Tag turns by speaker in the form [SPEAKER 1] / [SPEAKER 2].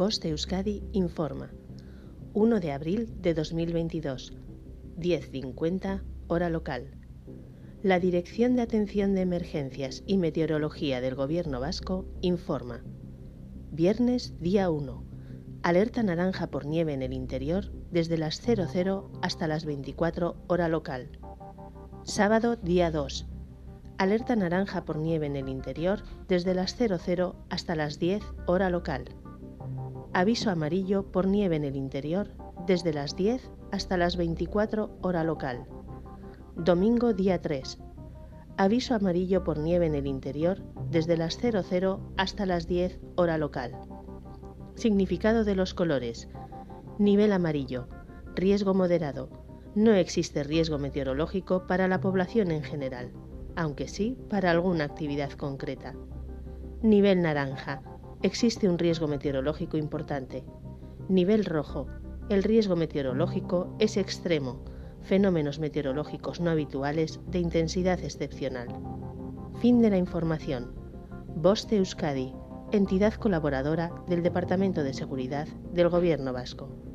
[SPEAKER 1] Voz de Euskadi informa. 1 de abril de 2022, 10.50 hora local. La Dirección de Atención de Emergencias y Meteorología del Gobierno Vasco informa. Viernes día 1. Alerta naranja por nieve en el interior desde las 00 hasta las 24 hora local. Sábado día 2. Alerta naranja por nieve en el interior desde las 00 hasta las 10 hora local. Aviso amarillo por nieve en el interior desde las 10 hasta las 24 hora local. Domingo día 3. Aviso amarillo por nieve en el interior desde las 00 hasta las 10 hora local. Significado de los colores. Nivel amarillo. Riesgo moderado. No existe riesgo meteorológico para la población en general, aunque sí para alguna actividad concreta. Nivel naranja existe un riesgo meteorológico importante. Nivel rojo. El riesgo meteorológico es extremo, fenómenos meteorológicos no habituales de intensidad excepcional. Fin de la información. Voz Euskadi, entidad colaboradora del Departamento de Seguridad del Gobierno Vasco.